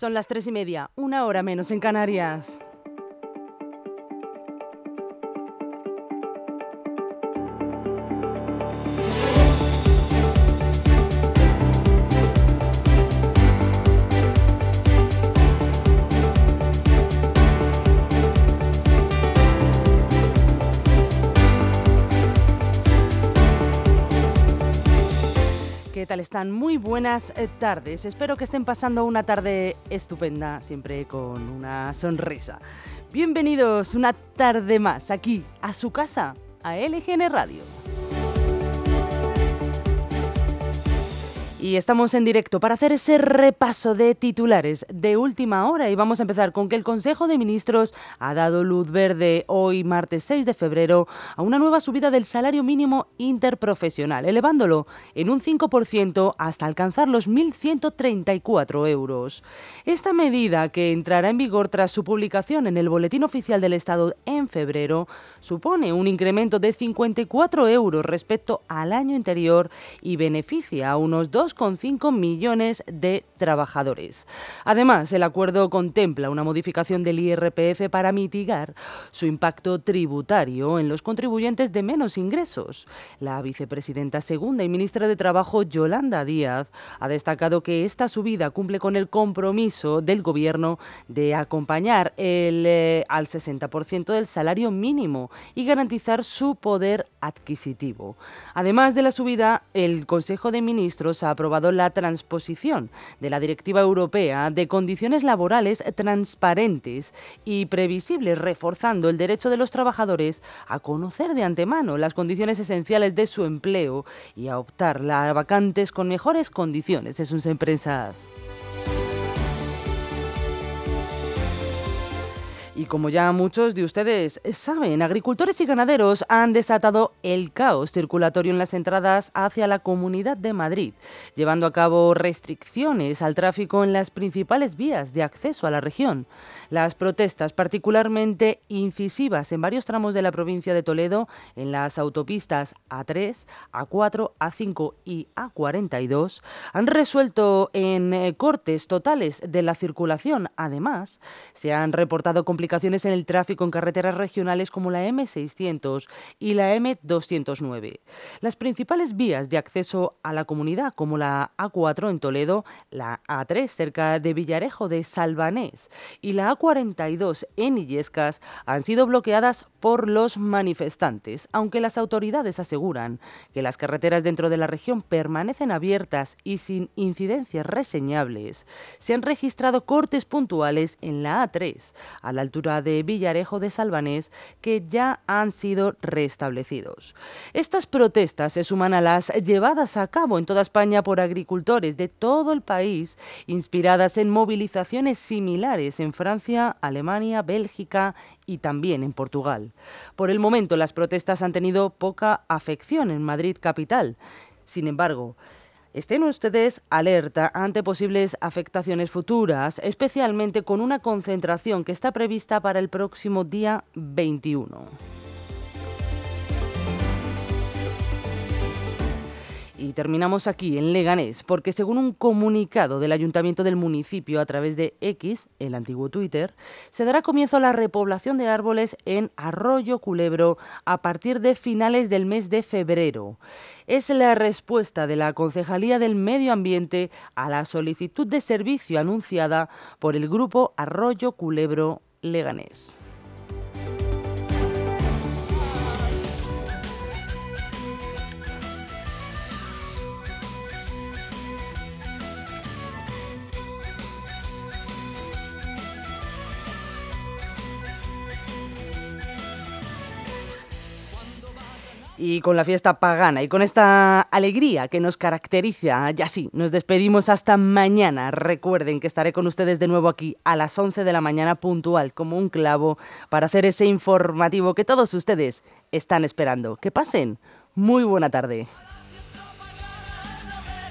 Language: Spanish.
Son las tres y media, una hora menos en Canarias. ¿Qué tal están? Muy buenas eh, tardes. Espero que estén pasando una tarde estupenda, siempre con una sonrisa. Bienvenidos una tarde más aquí, a su casa, a LGN Radio. Y estamos en directo para hacer ese repaso de titulares de última hora y vamos a empezar con que el Consejo de Ministros ha dado luz verde hoy martes 6 de febrero a una nueva subida del salario mínimo interprofesional, elevándolo en un 5% hasta alcanzar los 1.134 euros. Esta medida, que entrará en vigor tras su publicación en el Boletín Oficial del Estado en febrero, supone un incremento de 54 euros respecto al año anterior y beneficia a unos 2 2,5 millones de trabajadores. Además, el acuerdo contempla una modificación del IRPF para mitigar su impacto tributario en los contribuyentes de menos ingresos. La vicepresidenta segunda y ministra de Trabajo, Yolanda Díaz, ha destacado que esta subida cumple con el compromiso del Gobierno de acompañar el, eh, al 60% del salario mínimo y garantizar su poder adquisitivo. Además de la subida, el Consejo de Ministros ha aprobado la transposición de la Directiva Europea de condiciones laborales transparentes y previsibles, reforzando el derecho de los trabajadores a conocer de antemano las condiciones esenciales de su empleo y a optar a vacantes con mejores condiciones en sus empresas. Y como ya muchos de ustedes saben, agricultores y ganaderos han desatado el caos circulatorio en las entradas hacia la Comunidad de Madrid, llevando a cabo restricciones al tráfico en las principales vías de acceso a la región. Las protestas, particularmente incisivas en varios tramos de la provincia de Toledo, en las autopistas A3, A4, A5 y A42, han resuelto en eh, cortes totales de la circulación. Además, se han reportado complicaciones en el tráfico en carreteras regionales como la M600 y la M209. Las principales vías de acceso a la comunidad, como la A4 en Toledo, la A3 cerca de Villarejo de Salvanés y la A42 en Illescas, han sido bloqueadas por los manifestantes, aunque las autoridades aseguran que las carreteras dentro de la región permanecen abiertas y sin incidencias reseñables. Se han registrado cortes puntuales en la A3, a la altura de Villarejo de Salvanés que ya han sido restablecidos. Estas protestas se suman a las llevadas a cabo en toda España por agricultores de todo el país, inspiradas en movilizaciones similares en Francia, Alemania, Bélgica y también en Portugal. Por el momento las protestas han tenido poca afección en Madrid capital. Sin embargo, Estén ustedes alerta ante posibles afectaciones futuras, especialmente con una concentración que está prevista para el próximo día 21. Y terminamos aquí, en Leganés, porque según un comunicado del ayuntamiento del municipio a través de X, el antiguo Twitter, se dará comienzo a la repoblación de árboles en Arroyo Culebro a partir de finales del mes de febrero. Es la respuesta de la Concejalía del Medio Ambiente a la solicitud de servicio anunciada por el grupo Arroyo Culebro Leganés. Y con la fiesta pagana y con esta alegría que nos caracteriza, ya sí, nos despedimos hasta mañana. Recuerden que estaré con ustedes de nuevo aquí a las 11 de la mañana puntual como un clavo para hacer ese informativo que todos ustedes están esperando. Que pasen muy buena tarde.